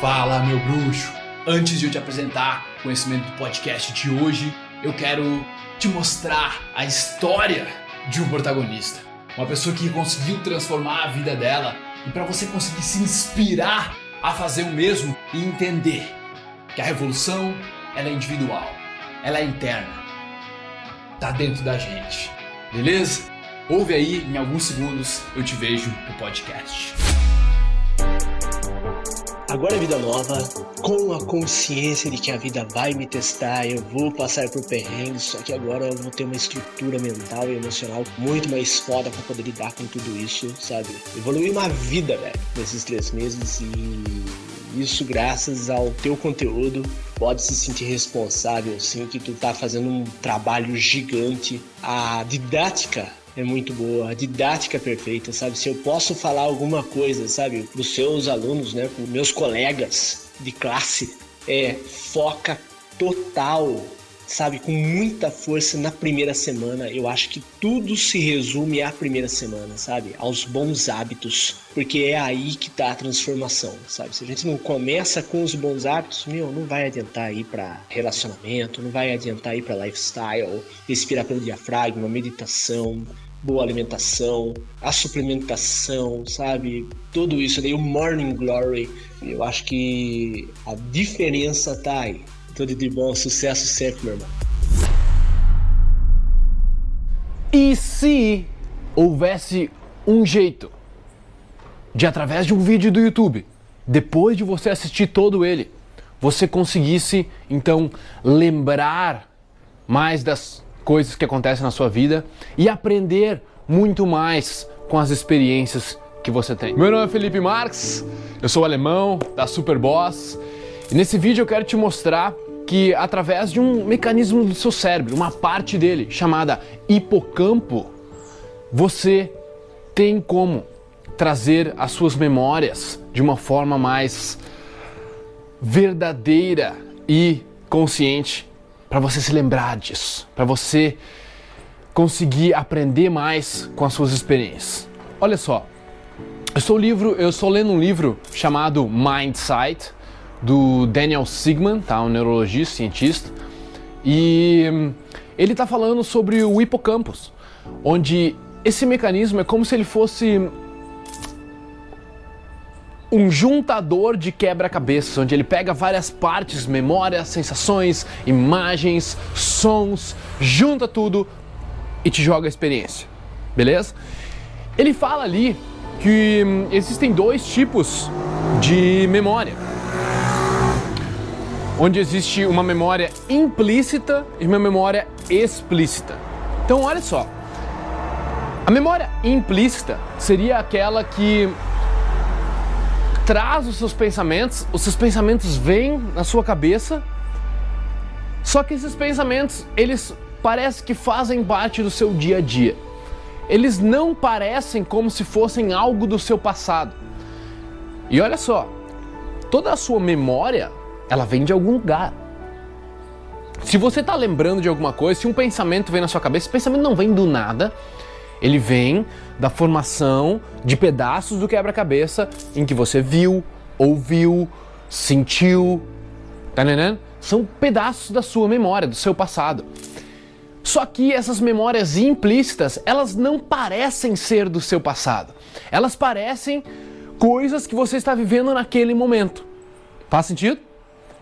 Fala, meu bruxo! Antes de eu te apresentar o conhecimento do podcast de hoje, eu quero te mostrar a história de um protagonista. Uma pessoa que conseguiu transformar a vida dela e para você conseguir se inspirar a fazer o mesmo e entender que a revolução ela é individual, ela é interna, tá dentro da gente, beleza? Ouve aí, em alguns segundos eu te vejo no podcast. Agora é vida nova, com a consciência de que a vida vai me testar, eu vou passar por perrengues, só que agora eu vou ter uma estrutura mental e emocional muito mais foda para poder lidar com tudo isso, sabe? Evoluir uma vida, velho, nesses três meses e isso graças ao teu conteúdo. Pode se sentir responsável, sim, que tu tá fazendo um trabalho gigante. A didática é muito boa, a didática é perfeita, sabe? Se eu posso falar alguma coisa, sabe, para os seus alunos, né, para meus colegas de classe, é foca total sabe, com muita força na primeira semana. Eu acho que tudo se resume à primeira semana, sabe? Aos bons hábitos, porque é aí que tá a transformação, sabe? Se a gente não começa com os bons hábitos, meu, não vai adiantar ir para relacionamento, não vai adiantar ir para lifestyle, respirar pelo diafragma, meditação, boa alimentação, a suplementação, sabe? Tudo isso daí, o morning glory. Eu acho que a diferença tá aí. Tudo de bom, sucesso sempre, meu irmão. E se houvesse um jeito de, através de um vídeo do YouTube, depois de você assistir todo ele, você conseguisse então lembrar mais das coisas que acontecem na sua vida e aprender muito mais com as experiências que você tem. Meu nome é Felipe Marques, eu sou alemão da Superboss e nesse vídeo eu quero te mostrar que através de um mecanismo do seu cérebro, uma parte dele chamada hipocampo, você tem como trazer as suas memórias de uma forma mais verdadeira e consciente para você se lembrar disso, para você conseguir aprender mais com as suas experiências. Olha só, eu estou livro, eu estou lendo um livro chamado Mindsight do Daniel Sigman, tá? um neurologista, cientista, e hum, ele está falando sobre o hipocampus, onde esse mecanismo é como se ele fosse um juntador de quebra-cabeças, onde ele pega várias partes, memórias, sensações, imagens, sons, junta tudo e te joga a experiência. Beleza? Ele fala ali que hum, existem dois tipos de memória onde existe uma memória implícita e uma memória explícita. Então, olha só. A memória implícita seria aquela que traz os seus pensamentos, os seus pensamentos vêm na sua cabeça, só que esses pensamentos, eles parece que fazem parte do seu dia a dia. Eles não parecem como se fossem algo do seu passado. E olha só, toda a sua memória ela vem de algum lugar. Se você está lembrando de alguma coisa, se um pensamento vem na sua cabeça, esse pensamento não vem do nada, ele vem da formação de pedaços do quebra-cabeça em que você viu, ouviu, sentiu, tá entendendo? São pedaços da sua memória, do seu passado. Só que essas memórias implícitas, elas não parecem ser do seu passado. Elas parecem coisas que você está vivendo naquele momento. Faz sentido?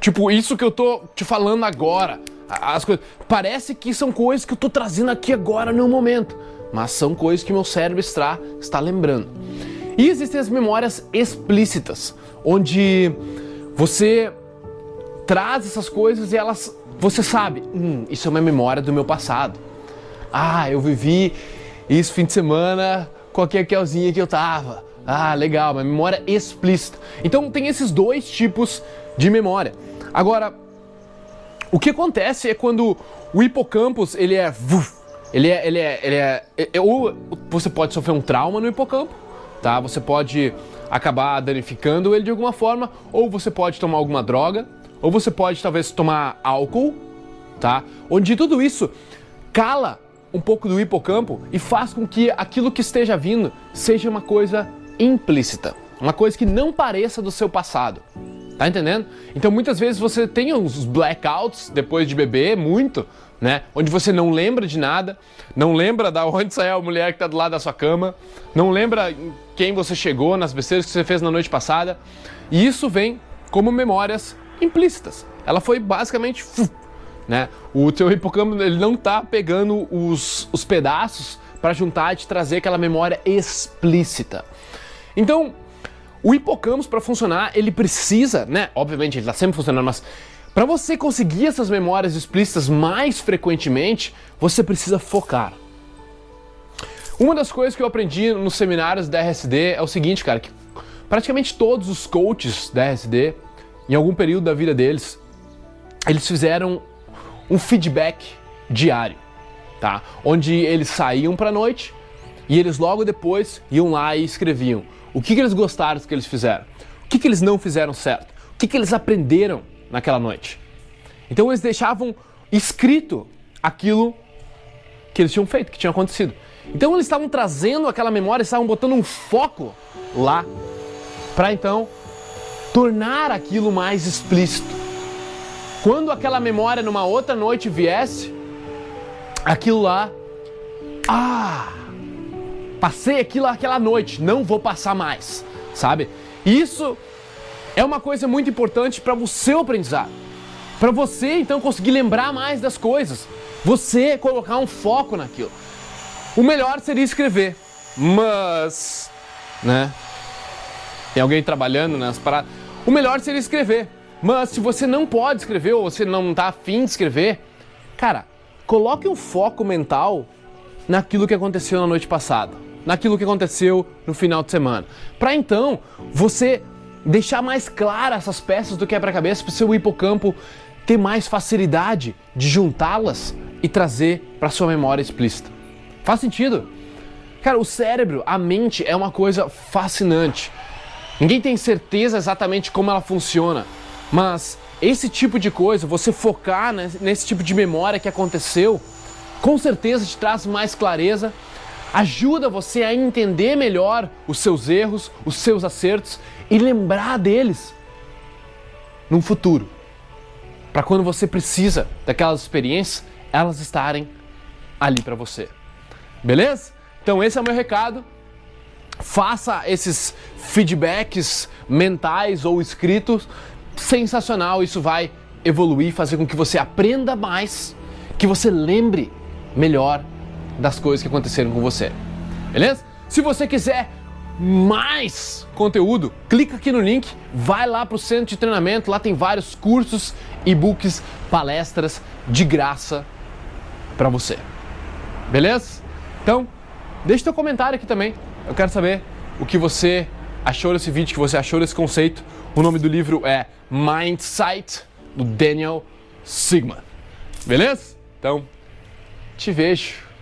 Tipo, isso que eu tô te falando agora, as coisas, parece que são coisas que eu tô trazendo aqui agora no momento, mas são coisas que meu cérebro está, está lembrando. E existem as memórias explícitas, onde você traz essas coisas e elas, você sabe, hum, isso é uma memória do meu passado. Ah, eu vivi isso fim de semana com a Kelzinha que eu tava. Ah, legal, uma memória explícita. Então tem esses dois tipos de memória. Agora, o que acontece é quando o hipocampus ele é, ele é, ele é, ele é, é, ou você pode sofrer um trauma no hipocampo, tá? Você pode acabar danificando ele de alguma forma, ou você pode tomar alguma droga, ou você pode talvez tomar álcool, tá? Onde tudo isso cala um pouco do hipocampo e faz com que aquilo que esteja vindo seja uma coisa implícita, uma coisa que não pareça do seu passado. Tá entendendo? Então muitas vezes você tem uns blackouts depois de beber, muito, né? Onde você não lembra de nada, não lembra da onde saiu a mulher que tá do lado da sua cama, não lembra quem você chegou, nas besteiras que você fez na noite passada. E isso vem como memórias implícitas. Ela foi basicamente, né? O teu hipocampo ele não tá pegando os, os pedaços para juntar e te trazer aquela memória explícita. Então, o hipocampo para funcionar, ele precisa, né? Obviamente ele está sempre funcionando, mas para você conseguir essas memórias explícitas mais frequentemente, você precisa focar. Uma das coisas que eu aprendi nos seminários da RSD é o seguinte, cara, que praticamente todos os coaches da RSD, em algum período da vida deles, eles fizeram um feedback diário, tá? Onde eles saíam para noite e eles logo depois iam lá e escreviam o que, que eles gostaram que eles fizeram, o que, que eles não fizeram certo, o que, que eles aprenderam naquela noite. Então eles deixavam escrito aquilo que eles tinham feito, que tinha acontecido. Então eles estavam trazendo aquela memória, estavam botando um foco lá para então tornar aquilo mais explícito. Quando aquela memória numa outra noite viesse, aquilo lá, ah, Passei aquilo aquela noite, não vou passar mais, sabe? Isso é uma coisa muito importante para o seu aprendizado. Para você então conseguir lembrar mais das coisas, você colocar um foco naquilo. O melhor seria escrever, mas, né? Tem alguém trabalhando nas paradas. O melhor seria escrever, mas se você não pode escrever ou você não está afim de escrever, cara, coloque um foco mental naquilo que aconteceu na noite passada naquilo que aconteceu no final de semana. Para então você deixar mais claras essas peças do quebra-cabeça para o seu hipocampo ter mais facilidade de juntá-las e trazer para sua memória explícita. Faz sentido? Cara, o cérebro, a mente é uma coisa fascinante. Ninguém tem certeza exatamente como ela funciona, mas esse tipo de coisa, você focar nesse tipo de memória que aconteceu, com certeza te traz mais clareza ajuda você a entender melhor os seus erros, os seus acertos e lembrar deles no futuro. Para quando você precisa daquelas experiências, elas estarem ali para você. Beleza? Então esse é o meu recado. Faça esses feedbacks mentais ou escritos. Sensacional, isso vai evoluir, fazer com que você aprenda mais, que você lembre melhor das coisas que aconteceram com você. Beleza? Se você quiser mais conteúdo, clica aqui no link, vai lá para o centro de treinamento, lá tem vários cursos, e-books, palestras de graça para você. Beleza? Então, deixe seu comentário aqui também. Eu quero saber o que você achou desse vídeo, o que você achou desse conceito. O nome do livro é Mindsight, do Daniel Sigman. Beleza? Então, te vejo